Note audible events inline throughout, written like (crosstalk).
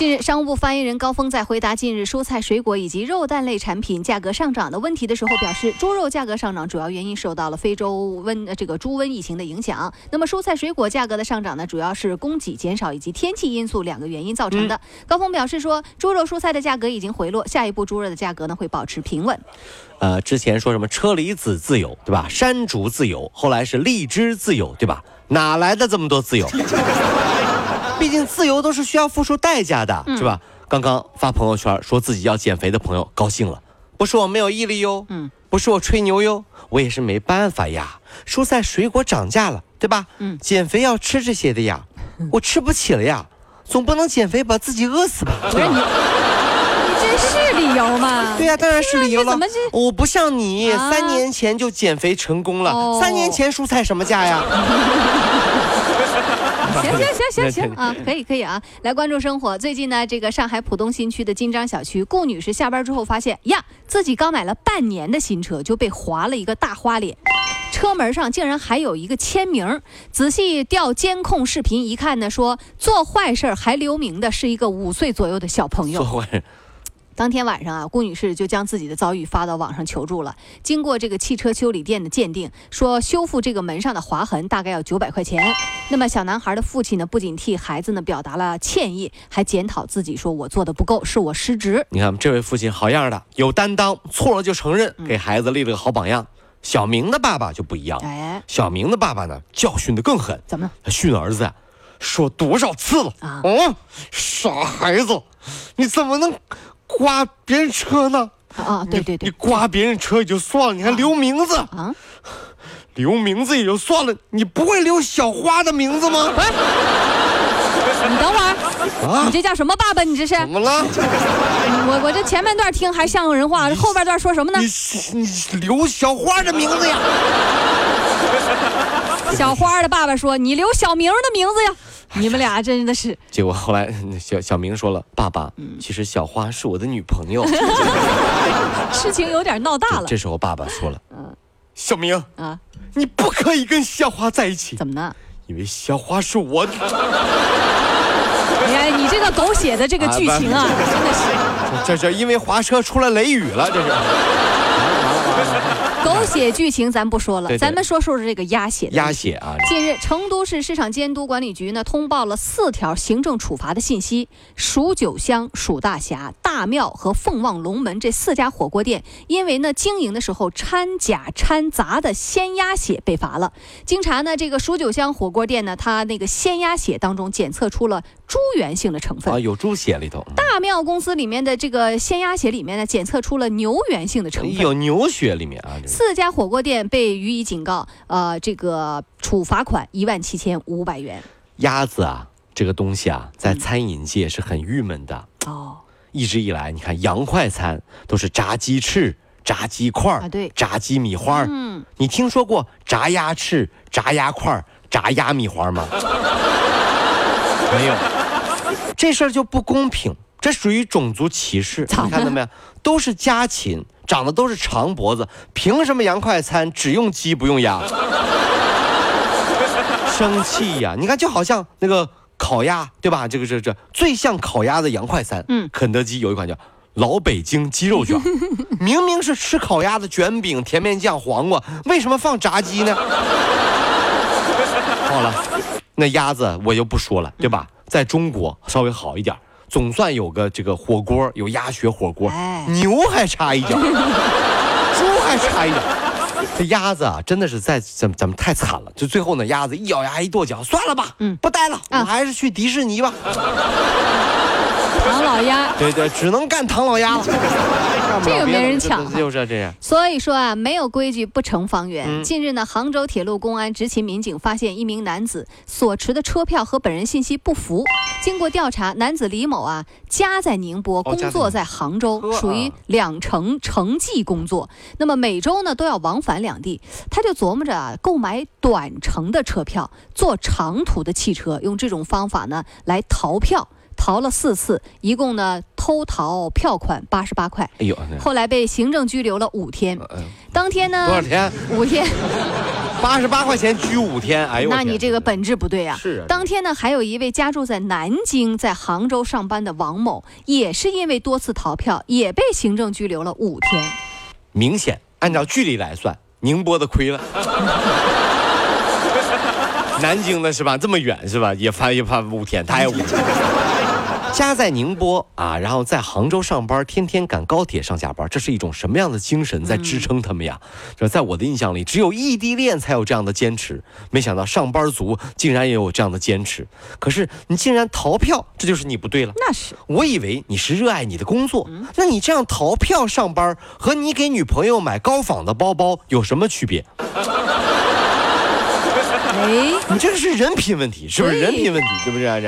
近日，商务部发言人高峰在回答近日蔬菜、水果以及肉蛋类产品价格上涨的问题的时候表示，猪肉价格上涨主要原因受到了非洲瘟呃这个猪瘟疫情的影响。那么蔬菜水果价格的上涨呢，主要是供给减少以及天气因素两个原因造成的。高峰表示说，猪肉、蔬菜的价格已经回落，下一步猪肉的价格呢会保持平稳。呃，之前说什么车厘子自由，对吧？山竹自由，后来是荔枝自由，对吧？哪来的这么多自由？毕竟自由都是需要付出代价的，是吧？刚刚发朋友圈说自己要减肥的朋友高兴了，不是我没有毅力哟，嗯，不是我吹牛哟，我也是没办法呀。蔬菜水果涨价了，对吧？嗯，减肥要吃这些的呀，(laughs) 我吃不起了呀，总不能减肥把自己饿死吧？不是你，你这是理由吗？对呀，当然是理由了。怎么这？我不像你，啊三年前就减肥成功了。哦三年前蔬菜什么价呀？(laughs) (laughs) 行行行行行啊，可以可以啊，来关注生活。最近呢，这个上海浦东新区的金章小区，顾女士下班之后发现呀，自己刚买了半年的新车就被划了一个大花脸。车门上竟然还有一个签名，仔细调监控视频一看呢，说做坏事还留名的是一个五岁左右的小朋友。做坏当天晚上啊，顾女士就将自己的遭遇发到网上求助了。经过这个汽车修理店的鉴定，说修复这个门上的划痕大概要九百块钱。那么小男孩的父亲呢，不仅替孩子呢表达了歉意，还检讨自己说：“我做的不够，是我失职。你看这位父亲好样的，有担当，错了就承认，嗯给孩子立了个好榜样。小明的爸爸就不一样”，哎，小明的爸爸呢，教训的更狠，怎么了？他训儿子呀，说多少次了啊哦，傻孩子，你怎么能刮别人车呢？啊，对对对，你刮别人车也就算了，你还留名字，啊，留名字也就算了，你不会留小花的名字吗？你等会儿，啊你这叫什么爸爸？你这是怎么了？我我这前半段听还像个人话，后半段说什么呢你？你留小花的名字呀？小花的爸爸说：“你留小明的名字呀。”你们俩 (laughs) 真的是结果后来小小明说了：“爸爸，嗯其实小花是我的女朋友。(laughs) 事情有点闹大了这时候爸爸说了：“小明，啊？你不可以跟小花在一起，怎么呢？因为小花是我你看，你这个狗血的这个剧情啊，真的是这这因为滑车出了雷雨了，这是。(laughs) 狗血剧情，咱不说了，咱们说说这个鸭血鸭血啊，近日，成都市市场监督管理局呢通报了四条行政处罚的信息，蜀九香、蜀大侠、大庙和凤旺龙门这四家火锅店，因为呢经营的时候掺假掺杂的鲜鸭血被罚了。经查呢，这个蜀九香火锅店呢，它那个鲜鸭血当中检测出了猪源性的成分。啊有猪血里头，大庙公司里面的这个鲜鸭血里面呢，检测出了牛源性的成分。有牛血里面啊。这个四家火锅店被予以警告，呃，这个处罚款一万七千五百元。鸭子啊，这个东西啊，在餐饮界是很郁闷的。哦，一直以来，你看洋快餐都是炸鸡翅、炸鸡块儿啊对炸鸡米花儿嗯，你听说过炸鸭翅、炸鸭块儿、炸鸭米花吗？(laughs) 没有，这事儿就不公平，这属于种族歧视。你看到没有？都是家禽，长得都是长脖子，凭什么洋快餐只用鸡不用鸭？(laughs) 生气呀！你看，就好像那个烤鸭，对吧？这个这这最像烤鸭的洋快餐，嗯肯德基有一款叫老北京鸡肉卷，(laughs) 明明是吃烤鸭的卷饼、甜面酱、黄瓜，为什么放炸鸡呢？(laughs) 好了，那鸭子我就不说了，对吧？在中国稍微好一点，总算有个这个火锅，有鸭血火锅，哎牛还差一脚，(laughs) 猪还差一脚。这鸭子啊，真的是在咱咱们太惨了。就最后呢，鸭子一咬牙一跺脚，算了吧，嗯不待了，啊我还是去迪士尼吧。唐老鸭。对对，只能干唐老鸭了。(laughs) 这个没人抢，就是这样。所以说啊，没有规矩不成方圆。嗯近日呢，杭州铁路公安执勤民警发现一名男子所持的车票和本人信息不符。经过调查，男子李某啊，家在宁波，工作在杭州，呵属于两城城际工作。那么每周呢都要往返两地，他就琢磨着啊，购买短程的车票，坐长途的汽车，用这种方法呢来逃票。逃了四次，一共呢偷逃票款八十八块。哎呦，后来被行政拘留了五天。嗯当天呢？多少天？五天。(laughs) 八十八块钱拘五天，哎呦！那你这个本质不对啊。是啊。当天呢，还有一位家住在南京、在杭州上班的王某，也是因为多次逃票，也被行政拘留了五天。明显，按照距离来算，宁波的亏了。(laughs) 南京的是吧？这么远是吧？也罚也罚五天，他也五天。家在宁波啊，然后在杭州上班，天天赶高铁上下班，这是一种什么样的精神在支撑他们呀？这在我的印象里，只有异地恋才有这样的坚持。没想到上班族竟然也有这样的坚持。可是你竟然逃票，这就是你不对了。那是，我以为你是热爱你的工作，那你这样逃票上班，和你给女朋友买高仿的包包有什么区别？(laughs) 哎，你这个是人品问题，是不是人品问题？是不对啊？这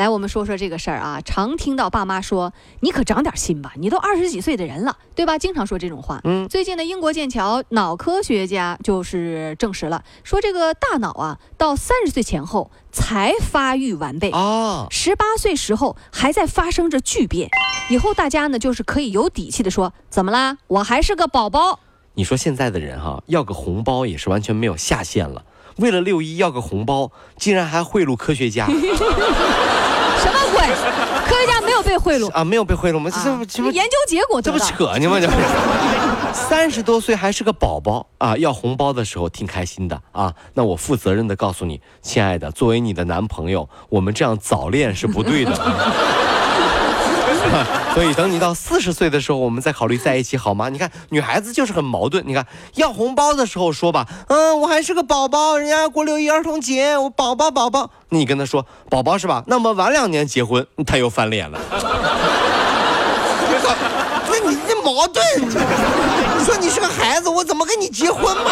来，我们说说这个事儿啊。常听到爸妈说：“你可长点心吧，你都二十几岁的人了，对吧？”经常说这种话。嗯最近呢，英国剑桥脑科学家就是证实了，说这个大脑啊，到三十岁前后才发育完备。啊，十八岁时候还在发生着巨变，以后大家呢就是可以有底气的说，怎么啦？我还是个宝宝。(laughs) 你说现在的人哈，要个红包也是完全没有下限了。为了六一要个红包，竟然还贿赂科学家什么鬼？科学家没有被贿赂，啊？没有被贿赂吗？这啊这这不研究结果这不。扯呢吗？这不三十多岁还是个宝宝啊！要红包的时候挺开心的啊。那我负责任的告诉你，亲爱的，作为你的男朋友，我们这样早恋是不对的。(laughs) 所以等你到四十岁的时候，我们再考虑在一起好吗？你看女孩子就是很矛盾。你看要红包的时候说吧，嗯，我还是个宝宝，人家过六一儿童节，我宝宝宝宝。你跟他说宝宝是吧？那么晚两年结婚，他又翻脸了。(laughs) 不是你这矛盾，你说你是个孩子，我怎么跟你结婚嘛？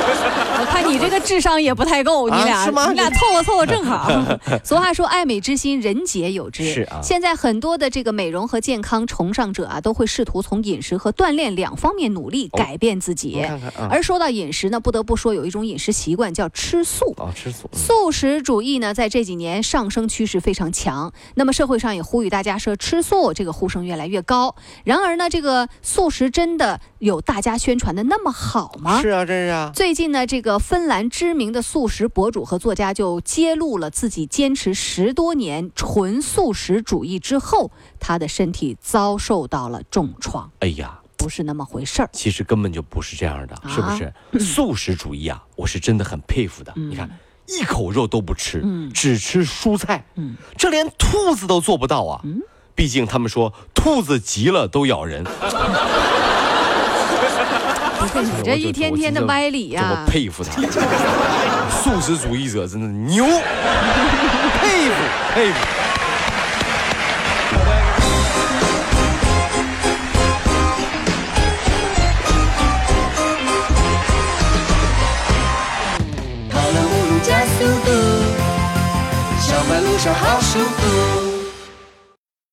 (laughs) 我看你这个智商也不太够，你俩、啊是吗你俩凑合凑合正好。(laughs) 俗话说，爱美之心，人皆有之。是啊现在很多的这个美容和健康崇尚者啊，都会试图从饮食和锻炼两方面努力，哦改变自己。我看看啊而说到饮食呢，不得不说有一种饮食习惯叫吃素。哦，吃素。嗯素食主义呢，在这几年上升趋势非常强。那么社会上也呼吁大家说吃素，这个呼声越来越高。然而呢，这个素食真的有大家宣传的那么好吗？是啊，真是啊。最近呢，这个芬兰知名的素食博主和作家就揭露了自己坚持十多年纯素食主义之后，他的身体遭受到了重创，哎呀，不是那么回事儿。其实根本就不是这样的，是不是？素食主义啊，我是真的很佩服的。你看，一口肉都不吃，嗯只吃蔬菜，嗯这连兔子都做不到啊。毕竟他们说兔子急了都咬人。不是你这一天天的歪理呀、这么佩服他，(laughs) 素食主义者真的牛，佩 (laughs) 服佩服。